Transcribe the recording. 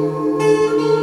Música